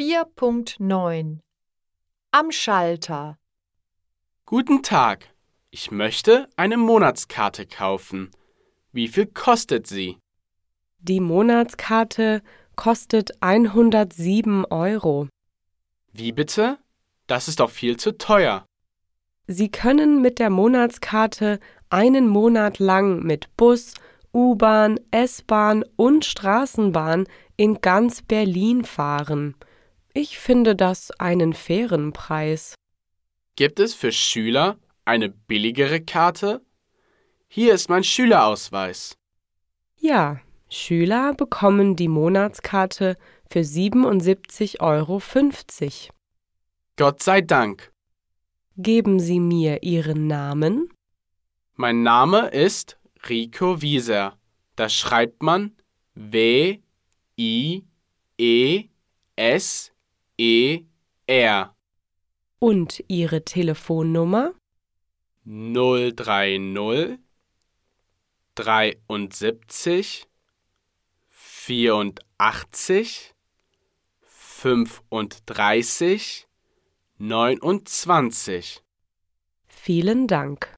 4.9 Am Schalter Guten Tag. Ich möchte eine Monatskarte kaufen. Wie viel kostet sie? Die Monatskarte kostet 107 Euro. Wie bitte? Das ist doch viel zu teuer. Sie können mit der Monatskarte einen Monat lang mit Bus, U-Bahn, S-Bahn und Straßenbahn in ganz Berlin fahren. Ich finde das einen fairen Preis. Gibt es für Schüler eine billigere Karte? Hier ist mein Schülerausweis. Ja, Schüler bekommen die Monatskarte für 77,50 Euro. Gott sei Dank. Geben Sie mir Ihren Namen? Mein Name ist Rico Wieser. Das schreibt man W I E S E R Und Ihre Telefonnummer? 030 73 84 35 29. Vielen Dank.